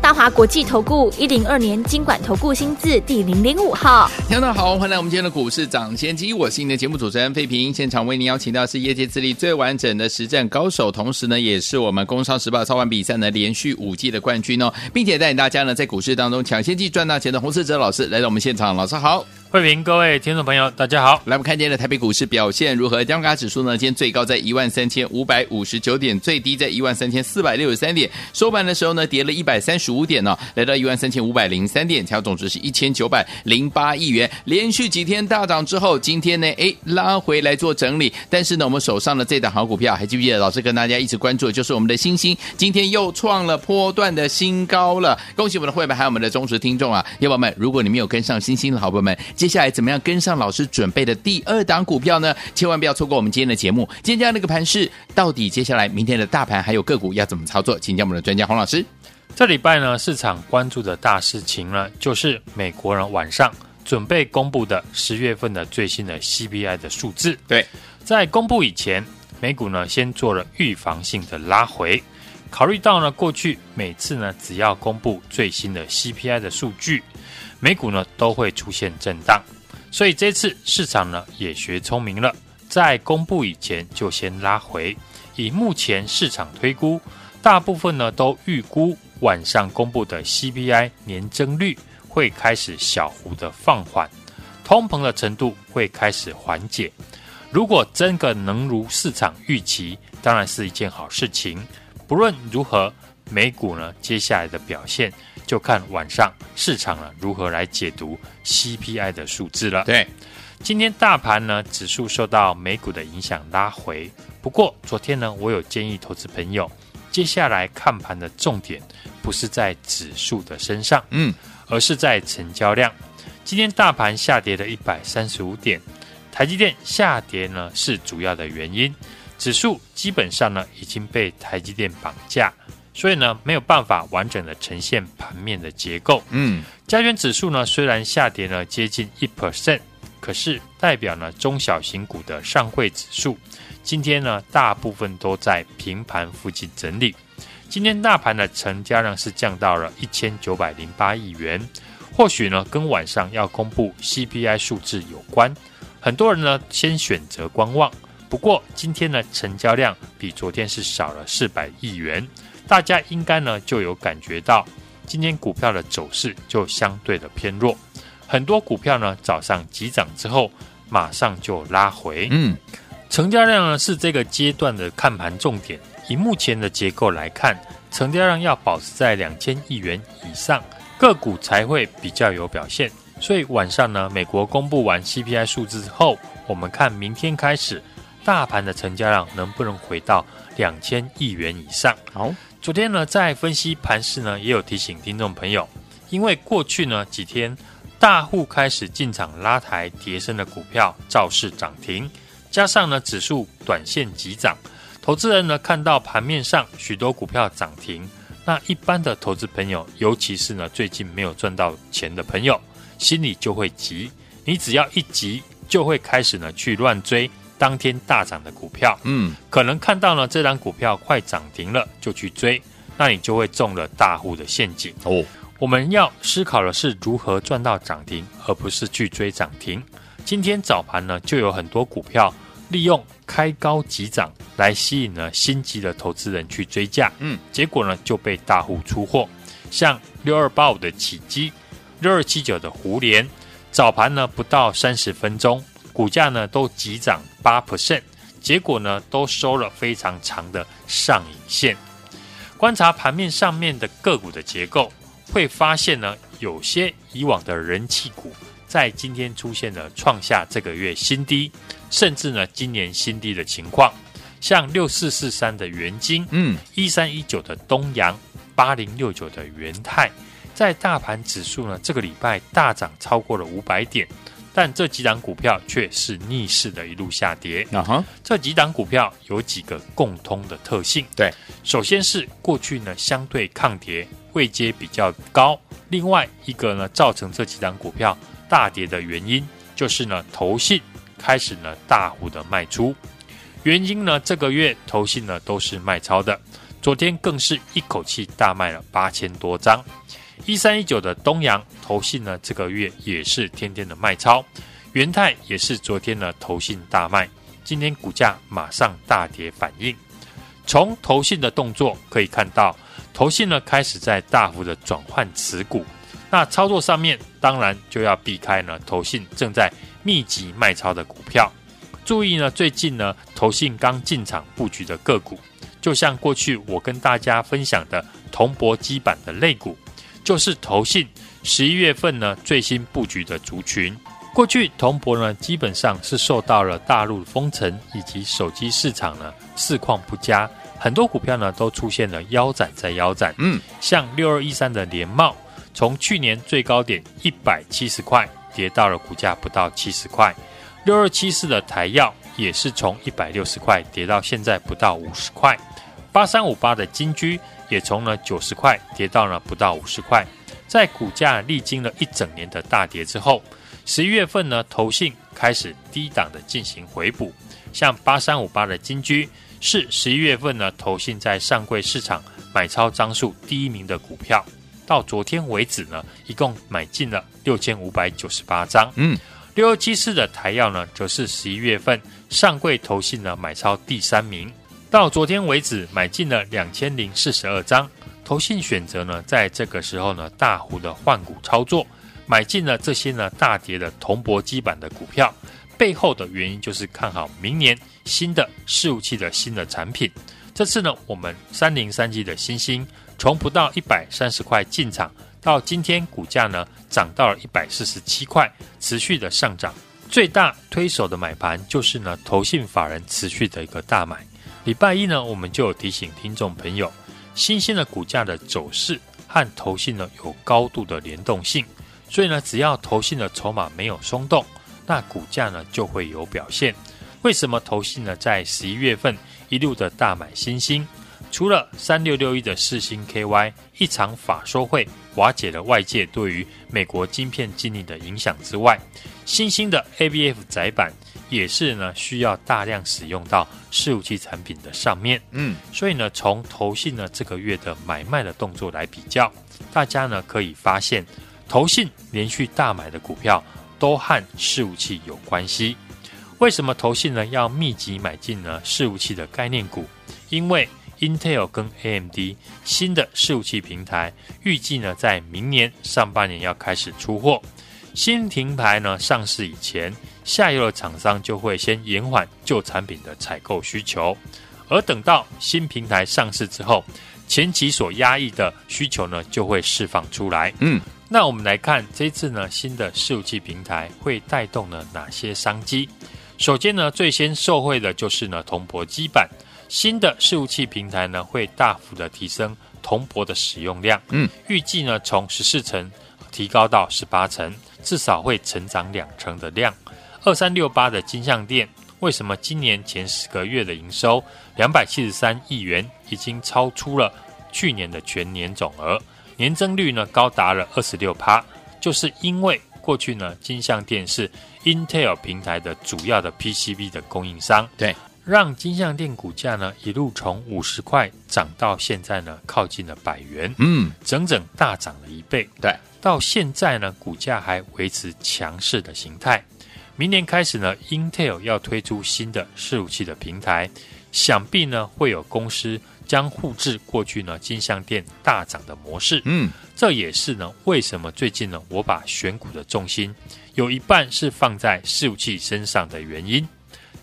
大华国际投顾一零二年金管投顾新字第零零五号，听众好，欢迎来我们今天的股市涨先机，我是你的节目主持人费平，现场为您邀请到是业界资历最完整的实战高手，同时呢，也是我们工商时报操盘比赛呢连续五季的冠军哦，并且带领大家呢在股市当中抢先机赚大钱的洪世哲老师来到我们现场，老师好。慧平，各位听众朋友，大家好。来，我们看今天的台北股市表现如何？加卡指数呢？今天最高在一万三千五百五十九点，最低在一万三千四百六十三点。收盘的时候呢，跌了一百三十十五点呢、来到一万三千五百零三点，成交总值是一千九百零八亿元。连续几天大涨之后，今天呢，哎，拉回来做整理。但是呢，我们手上的这档好股票，还记不记得老师跟大家一直关注的，就是我们的星星，今天又创了波段的新高了。恭喜我们的会员，还有我们的忠实听众啊，伙伴们，如果你没有跟上星星的好朋友们，接下来怎么样跟？上老师准备的第二档股票呢，千万不要错过我们今天的节目。今天这样的一个盘势，到底接下来明天的大盘还有个股要怎么操作？请教我们的专家洪老师。这礼拜呢，市场关注的大事情呢，就是美国人晚上准备公布的十月份的最新的 CPI 的数字。对，在公布以前，美股呢先做了预防性的拉回，考虑到呢过去每次呢只要公布最新的 CPI 的数据，美股呢都会出现震荡。所以这次市场呢也学聪明了，在公布以前就先拉回。以目前市场推估，大部分呢都预估晚上公布的 CPI 年增率会开始小幅的放缓，通膨的程度会开始缓解。如果真的能如市场预期，当然是一件好事情。不论如何，美股呢接下来的表现。就看晚上市场呢如何来解读 CPI 的数字了。对，今天大盘呢指数受到美股的影响拉回，不过昨天呢我有建议投资朋友，接下来看盘的重点不是在指数的身上，嗯，而是在成交量。今天大盘下跌了一百三十五点，台积电下跌呢是主要的原因，指数基本上呢已经被台积电绑架。所以呢，没有办法完整的呈现盘面的结构。嗯，加权指数呢，虽然下跌了接近一 percent，可是代表呢中小型股的上柜指数，今天呢大部分都在平盘附近整理。今天大盘的成交量是降到了一千九百零八亿元，或许呢跟晚上要公布 CPI 数字有关。很多人呢先选择观望，不过今天呢成交量比昨天是少了四百亿元。大家应该呢就有感觉到，今天股票的走势就相对的偏弱，很多股票呢早上急涨之后，马上就拉回。嗯，成交量呢是这个阶段的看盘重点。以目前的结构来看，成交量要保持在两千亿元以上，个股才会比较有表现。所以晚上呢，美国公布完 CPI 数字之后，我们看明天开始，大盘的成交量能不能回到两千亿元以上？好。昨天呢，在分析盘势呢，也有提醒听众朋友，因为过去呢几天大户开始进场拉抬跌升的股票，造势涨停，加上呢指数短线急涨，投资人呢看到盘面上许多股票涨停，那一般的投资朋友，尤其是呢最近没有赚到钱的朋友，心里就会急，你只要一急，就会开始呢去乱追。当天大涨的股票，嗯，可能看到呢这档股票快涨停了，就去追，那你就会中了大户的陷阱哦。我们要思考的是如何赚到涨停，而不是去追涨停。今天早盘呢，就有很多股票利用开高急涨来吸引了心急的投资人去追价，嗯，结果呢就被大户出货。像六二八五的起基，六二七九的胡联，早盘呢不到三十分钟。股价呢都急涨八 percent，结果呢都收了非常长的上影线。观察盘面上面的个股的结构，会发现呢有些以往的人气股在今天出现了创下这个月新低，甚至呢今年新低的情况。像六四四三的元晶，嗯，一三一九的东阳，八零六九的元泰，在大盘指数呢这个礼拜大涨超过了五百点。但这几档股票却是逆势的一路下跌。啊哈，这几档股票有几个共通的特性。对，首先是过去呢相对抗跌位阶比较高，另外一个呢造成这几档股票大跌的原因，就是呢投信开始呢大幅的卖出。原因呢这个月投信呢都是卖超的，昨天更是一口气大卖了八千多张。一三一九的东阳投信呢，这个月也是天天的卖超，元泰也是昨天呢投信大卖，今天股价马上大跌反应。从投信的动作可以看到，投信呢开始在大幅的转换持股，那操作上面当然就要避开呢投信正在密集卖超的股票，注意呢最近呢投信刚进场布局的个股，就像过去我跟大家分享的铜箔基板的类股。就是投信十一月份呢最新布局的族群，过去铜箔呢基本上是受到了大陆封城以及手机市场呢市况不佳，很多股票呢都出现了腰斩再腰斩。嗯，像六二一三的联茂，从去年最高点一百七十块跌到了股价不到七十块；六二七四的台药也是从一百六十块跌到现在不到五十块；八三五八的金居。也从了九十块跌到了不到五十块，在股价历经了一整年的大跌之后，十一月份呢，投信开始低档的进行回补，像八三五八的金居是十一月份呢，投信在上柜市场买超张数第一名的股票，到昨天为止呢，一共买进了六千五百九十八张。嗯，六二七四的台药呢，则是十一月份上柜投信呢买超第三名。到昨天为止，买进了两千零四十二张。投信选择呢，在这个时候呢，大幅的换股操作，买进了这些呢大跌的铜箔基板的股票。背后的原因就是看好明年新的伺服器的新的产品。这次呢，我们三零三七的新兴从不到一百三十块进场，到今天股价呢涨到了一百四十七块，持续的上涨。最大推手的买盘就是呢，投信法人持续的一个大买。礼拜一呢，我们就有提醒听众朋友，新兴的股价的走势和投信呢有高度的联动性，所以呢，只要投信的筹码没有松动，那股价呢就会有表现。为什么投信呢在十一月份一路的大买新兴？除了三六六一的四星 KY 一场法说会瓦解了外界对于美国晶片禁令的影响之外，新兴的 ABF 载板。也是呢，需要大量使用到伺服器产品的上面，嗯，所以呢，从投信呢这个月的买卖的动作来比较，大家呢可以发现，投信连续大买的股票都和伺服器有关系。为什么投信呢要密集买进呢伺服器的概念股？因为 Intel 跟 AMD 新的伺服器平台预计呢在明年上半年要开始出货，新停牌呢上市以前。下游的厂商就会先延缓旧产品的采购需求，而等到新平台上市之后，前期所压抑的需求呢就会释放出来。嗯，那我们来看这次呢新的伺服器平台会带动了哪些商机？首先呢，最先受惠的就是呢铜箔基板，新的伺服器平台呢会大幅的提升铜箔的使用量。嗯，预计呢从十四层提高到十八层，至少会成长两成的量。二三六八的金像电，为什么今年前十个月的营收两百七十三亿元，已经超出了去年的全年总额，年增率呢高达了二十六趴，就是因为过去呢金像电是 Intel 平台的主要的 PCB 的供应商，对，让金像电股价呢一路从五十块涨到现在呢靠近了百元，嗯，整整大涨了一倍，对，到现在呢股价还维持强势的形态。明年开始呢，Intel 要推出新的伺服器的平台，想必呢会有公司将复制过去呢金像店大涨的模式。嗯，这也是呢为什么最近呢我把选股的重心有一半是放在伺服器身上的原因。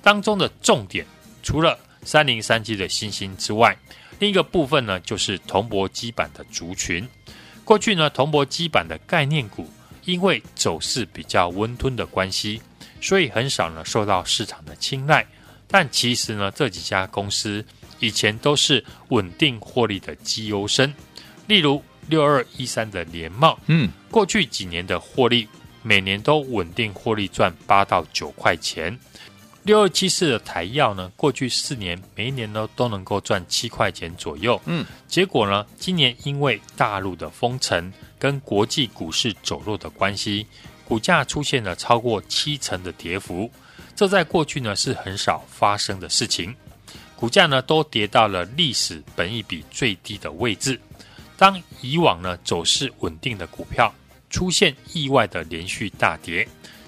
当中的重点除了三零三七的星星之外，另一个部分呢就是铜箔基板的族群。过去呢铜箔基板的概念股因为走势比较温吞的关系。所以很少呢受到市场的青睐，但其实呢这几家公司以前都是稳定获利的绩优生，例如六二一三的联茂，嗯，过去几年的获利每年都稳定获利赚八到九块钱。六二七四的台药呢，过去四年每一年呢都能够赚七块钱左右。嗯，结果呢，今年因为大陆的封城跟国际股市走弱的关系，股价出现了超过七成的跌幅。这在过去呢是很少发生的事情，股价呢都跌到了历史本益比最低的位置。当以往呢走势稳定的股票出现意外的连续大跌。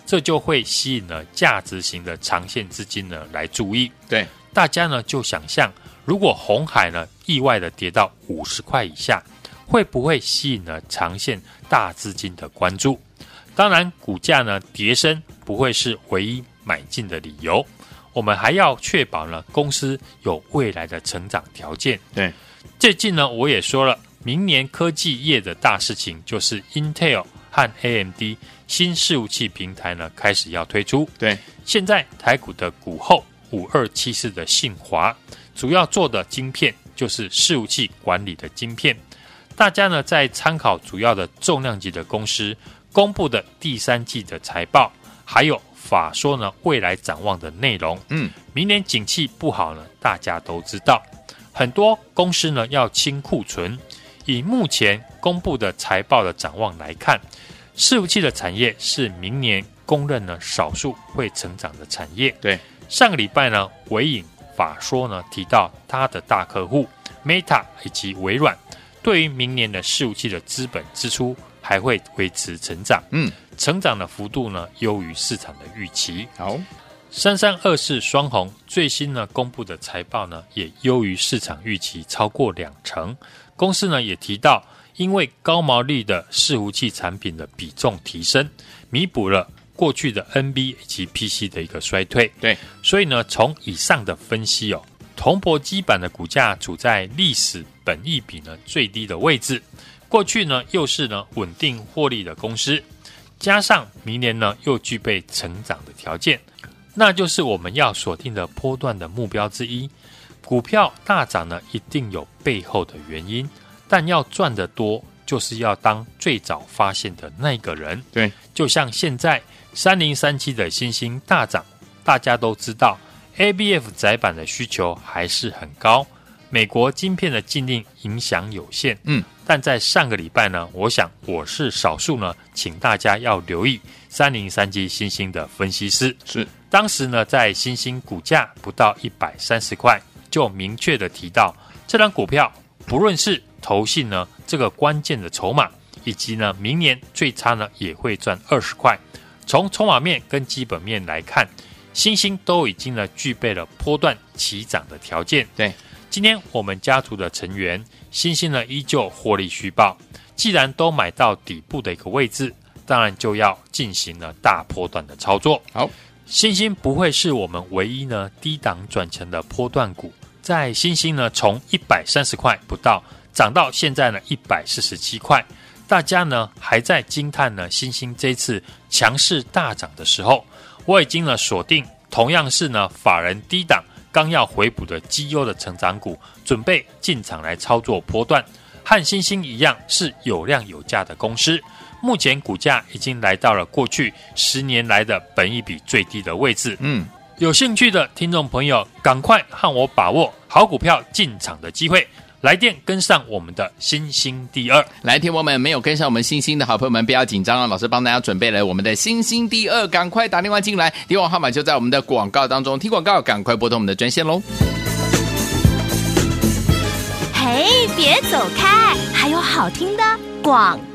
这就会吸引了价值型的长线资金呢来注意。对，大家呢就想象，如果红海呢意外的跌到五十块以下，会不会吸引了长线大资金的关注？当然，股价呢跌升不会是唯一买进的理由，我们还要确保呢公司有未来的成长条件。对，最近呢我也说了，明年科技业的大事情就是 Intel 和 AMD。新伺服器平台呢开始要推出，对，现在台股的股后五二七四的信华，主要做的晶片就是伺服器管理的晶片。大家呢在参考主要的重量级的公司公布的第三季的财报，还有法说呢未来展望的内容。嗯，明年景气不好呢，大家都知道，很多公司呢要清库存。以目前公布的财报的展望来看。伺服器的产业是明年公认呢少数会成长的产业。对，上个礼拜呢，纬颖法说呢提到他的大客户 Meta 以及微软，对于明年的伺服器的资本支出还会维持成长。嗯，成长的幅度呢优于市场的预期。好，三三二四双红最新呢公布的财报呢也优于市场预期超过两成。公司呢也提到。因为高毛利的伺服器产品的比重提升，弥补了过去的 NB 以及 PC 的一个衰退。对，所以呢，从以上的分析哦，铜箔基板的股价处在历史本益比呢最低的位置。过去呢又是呢稳定获利的公司，加上明年呢又具备成长的条件，那就是我们要锁定的波段的目标之一。股票大涨呢，一定有背后的原因。但要赚得多，就是要当最早发现的那个人。对，就像现在三零三七的新兴大涨，大家都知道 ABF 窄板的需求还是很高，美国晶片的禁令影响有限。嗯，但在上个礼拜呢，我想我是少数呢，请大家要留意三零三七新兴的分析师。是，当时呢，在新兴股价不到一百三十块，就明确的提到这张股票，不论是投信呢，这个关键的筹码，以及呢，明年最差呢也会赚二十块。从筹码面跟基本面来看，欣兴都已经呢具备了波段起涨的条件。对，今天我们家族的成员，欣兴呢依旧获利虚报。既然都买到底部的一个位置，当然就要进行了大波段的操作。好，欣兴不会是我们唯一呢低档转成的波段股，在欣兴呢从一百三十块不到。涨到现在呢一百四十七块，大家呢还在惊叹呢欣兴这次强势大涨的时候，我已经呢锁定同样是呢法人低档刚要回补的绩优的成长股，准备进场来操作波段，和欣兴一样是有量有价的公司，目前股价已经来到了过去十年来的本益比最低的位置。嗯，有兴趣的听众朋友，赶快和我把握好股票进场的机会。来电跟上我们的星星第二，来听我们没有跟上我们星星的好朋友们不要紧张啊！老师帮大家准备了我们的星星第二，赶快打电话进来，电话号码就在我们的广告当中，听广告赶快拨通我们的专线喽！嘿，别走开，还有好听的广告。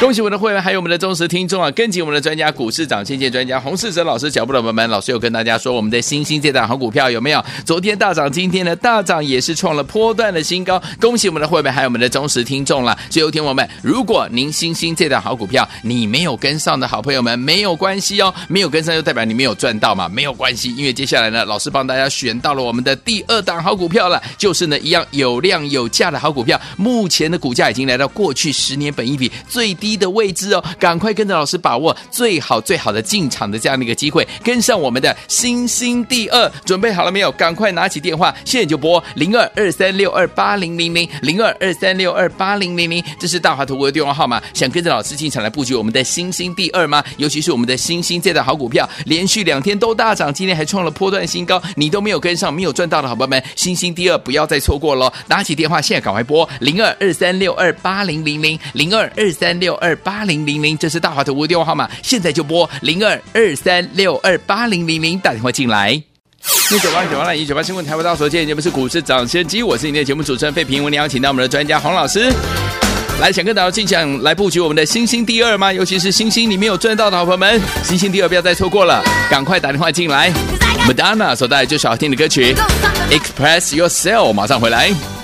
恭喜我们的会员，还有我们的忠实听众啊！跟紧我们的专家股市长，谢谢专家洪世哲老师脚步的朋友们，老师有跟大家说，我们的欣兴这档好股票有没有？昨天大涨，今天的大涨也是创了波段的新高。恭喜我们的会员，还有我们的忠实听众了。所以有听我们，如果您欣兴这档好股票你没有跟上的好朋友们，没有关系哦，没有跟上就代表你没有赚到嘛，没有关系，因为接下来呢，老师帮大家选到了我们的第二档好股票了，就是呢一样有量有价的好股票，目前的股价已经来到过去十年本益比最低。低的位置哦，赶快跟着老师把握最好最好的进场的这样的一个机会，跟上我们的星星第二，准备好了没有？赶快拿起电话，现在就拨零二二三六二八零零零零二二三六二八零零零，这是大华投顾的电话号码。想跟着老师进场来布局我们的星星第二吗？尤其是我们的星星这档好股票，连续两天都大涨，今天还创了波段新高，你都没有跟上，没有赚到的好朋友们，星星第二不要再错过喽！拿起电话，现在赶快拨零二二三六二八零零零零二二三六二八零零零，这是大华投顾的电话号码，现在就拨零二二三六二八零零零打电话进来。一九八九八零一九八新闻台湾大所见，节目是股市涨先机，我是你的节目主持人费平，我们邀请到我们的专家洪老师来，想跟大家进场来布局我们的星星第二吗？尤其是星星里面有赚到的好朋友们，星星第二不要再错过了，赶快打电话进来。Madonna 所带来这首好听的歌曲，Express Yourself，马上回来。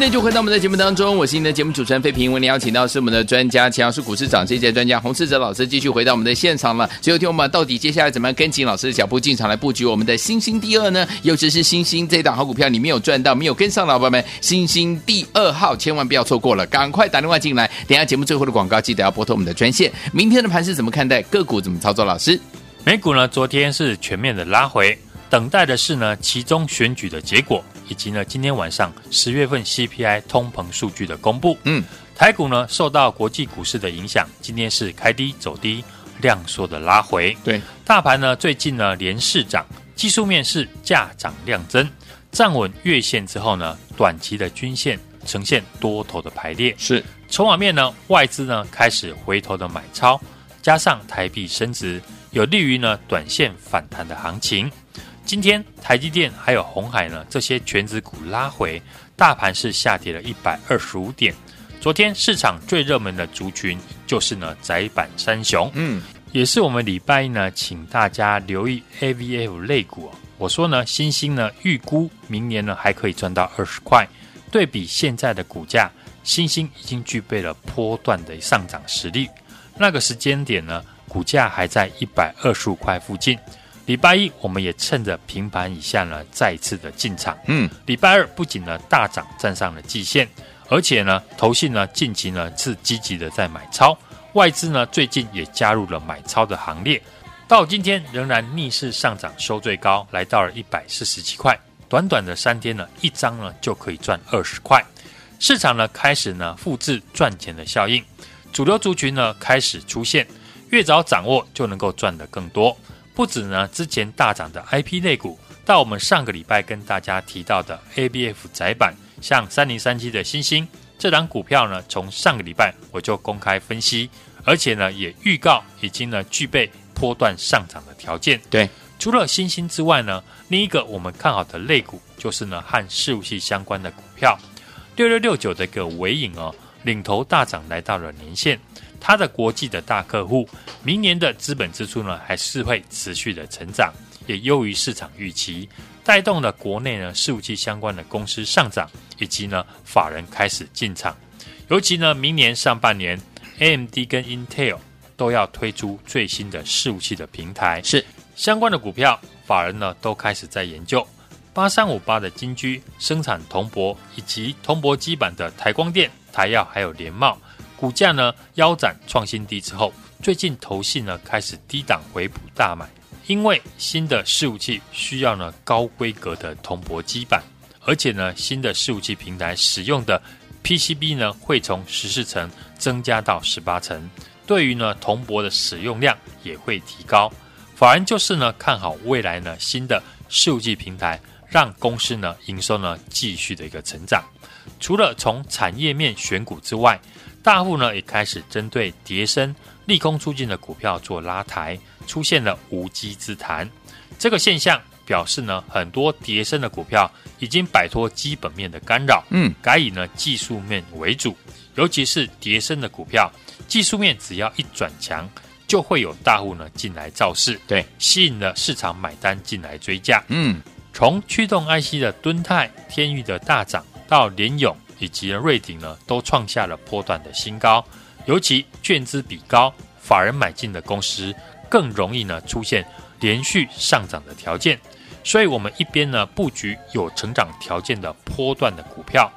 欢迎就回到我们的节目当中，我是您的节目主持人费平。为您邀请到是我们的专家，钱老师股市长这届专家洪世哲老师，继续回到我们的现场了。最后听我们到底接下来怎么样跟紧老师的脚步进场来布局我们的星星第二呢？尤其是星星这一档好股票，你没有赚到，没有跟上，老板们，星星第二号千万不要错过了，赶快打电话进来。等下节目最后的广告，记得要拨通我们的专线。明天的盘是怎么看待？个股怎么操作？老师，美股呢？昨天是全面的拉回，等待的是呢其中选举的结果。以及呢，今天晚上十月份 CPI 通膨数据的公布，嗯，台股呢受到国际股市的影响，今天是开低走低，量缩的拉回。对，大盘呢最近呢连市涨，技术面是价涨量增，站稳月线之后呢，短期的均线呈现多头的排列。是，筹码面呢，外资呢开始回头的买超，加上台币升值，有利于呢短线反弹的行情。今天台积电还有红海呢，这些权值股拉回，大盘是下跌了一百二十五点。昨天市场最热门的族群就是呢窄板三雄，嗯，也是我们礼拜一呢，请大家留意 A V F 类股。我说呢，新兴呢预估明年呢还可以赚到二十块，对比现在的股价，新兴已经具备了波段的上涨实力。那个时间点呢，股价还在一百二十五块附近。礼拜一，我们也趁着平盘以下呢，再次的进场。嗯，礼拜二不仅呢大涨站上了季线，而且呢，投信呢近期呢是积极的在买超，外资呢最近也加入了买超的行列。到今天仍然逆势上涨，收最高来到了一百四十七块。短短的三天呢，一张呢就可以赚二十块。市场呢开始呢复制赚钱的效应，主流族群呢开始出现，越早掌握就能够赚得更多。不止呢，之前大涨的 IP 类股，到我们上个礼拜跟大家提到的 ABF 窄板，像三零三七的新兴这档股票呢，从上个礼拜我就公开分析，而且呢也预告已经呢具备波段上涨的条件。对，除了新星之外呢，另一个我们看好的类股就是呢和事务系相关的股票，六六六九的一个尾影哦，领头大涨来到了年线。它的国际的大客户，明年的资本支出呢，还是会持续的成长，也优于市场预期，带动了国内呢伺服器相关的公司上涨，以及呢法人开始进场。尤其呢，明年上半年，AMD 跟 Intel 都要推出最新的伺服器的平台，是相关的股票，法人呢都开始在研究。八三五八的金居生产铜箔以及铜箔基板的台光电、台燿还有联茂。股价呢腰斩创新低之后，最近投信呢开始低档回补大买，因为新的伺服器需要呢高规格的铜箔基板，而且呢新的伺服器平台使用的 PCB 呢会从十四层增加到十八层，对于呢铜箔的使用量也会提高。法人就是呢看好未来呢新的伺服器平台，让公司呢营收呢继续的一个成长。除了从产业面选股之外，大户呢也开始针对跌升、利空出尽的股票做拉抬，出现了无稽之谈。这个现象表示呢，很多跌升的股票已经摆脱基本面的干扰，嗯，改以呢技术面为主。尤其是跌升的股票，技术面只要一转强，就会有大户呢进来造势，对，吸引了市场买单进来追价。嗯，从驱动 IC 的敦泰、天域的大涨到联咏。以及瑞鼎呢，都创下了波段的新高。尤其券资比高、法人买进的公司，更容易呢出现连续上涨的条件。所以，我们一边呢布局有成长条件的波段的股票，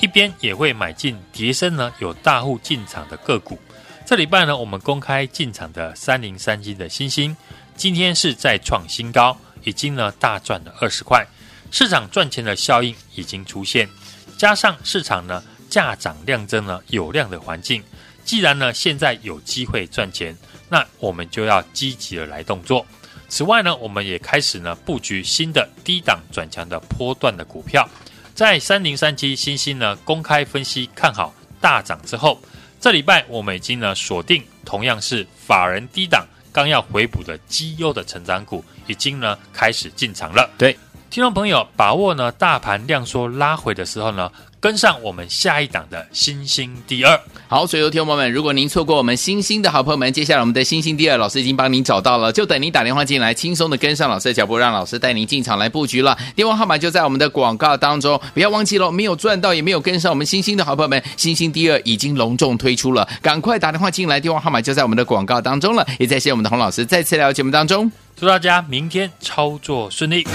一边也会买进跌深呢有大户进场的个股。这礼拜呢，我们公开进场的三零三七的新星，今天是再创新高，已经呢大赚了二十块，市场赚钱的效应已经出现。加上市场呢价涨量增呢有量的环境，既然呢现在有机会赚钱，那我们就要积极的来动作。此外呢，我们也开始呢布局新的低档转强的波段的股票。在三零三七新兴呢公开分析看好大涨之后，这礼拜我们已经呢锁定同样是法人低档刚要回补的绩优的成长股，已经呢开始进场了。对。听众朋友，把握呢大盘量缩拉回的时候呢，跟上我们下一档的新星第二。好，所有听众朋友们，如果您错过我们星星的好朋友们，接下来我们的星星第二，老师已经帮您找到了，就等您打电话进来，轻松的跟上老师的脚步，让老师带您进场来布局了。电话号码就在我们的广告当中，不要忘记了，没有赚到也没有跟上我们星星的好朋友们，星星第二已经隆重推出了，赶快打电话进来，电话号码就在我们的广告当中了。也再谢谢我们的洪老师再次来到节目当中，祝大家明天操作顺利。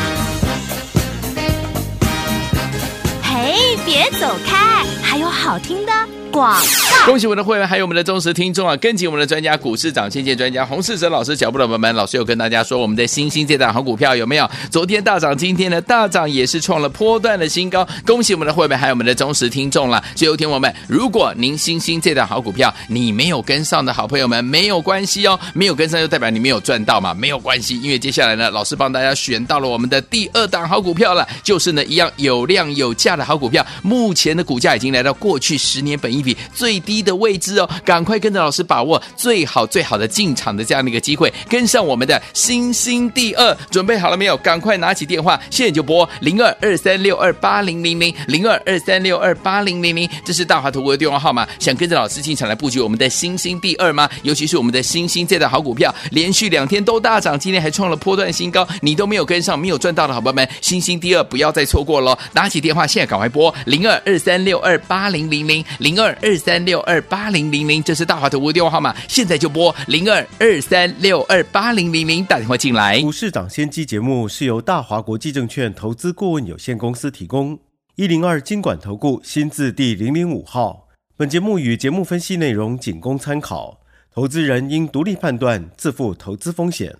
别走开，还有好听的。广告，恭喜我们的会员，还有我们的忠实听众啊！跟紧我们的专家股市长，谢谢专家洪世哲老师脚步的朋友们，老师有跟大家说，我们的新兴这档好股票有没有？昨天大涨，今天的大涨也是创了波段的新高。恭喜我们的会员，还有我们的忠实听众了。最后听我们，如果您新兴这档好股票你没有跟上的好朋友们，没有关系哦，没有跟上就代表你没有赚到嘛，没有关系，因为接下来呢，老师帮大家选到了我们的第二档好股票了，就是呢一样有量有价的好股票，目前的股价已经来到过去十年本益比最低的位置哦，赶快跟着老师把握最好最好的进场的这样的一个机会，跟上我们的星星第二，准备好了没有？赶快拿起电话，现在就拨零二二三六二八零零零零二二三六二八零零零，这是大华投顾的电话号码。想跟着老师进场来布局我们的星星第二吗？尤其是我们的星星这档好股票，连续两天都大涨，今天还创了波段新高，你都没有跟上，没有赚到的好朋友们，星星第二不要再错过喽！拿起电话，现在赶快拨零二二三六二八零零零零二二三。三六二八零零零，这是大华投顾电话号码，现在就拨零二二三六二八零零零打电话进来。股市涨先机节目是由大华国际证券投资顾问有限公司提供，一零二经管投顾新字第零零五号。本节目与节目分析内容仅供参考，投资人应独立判断，自负投资风险。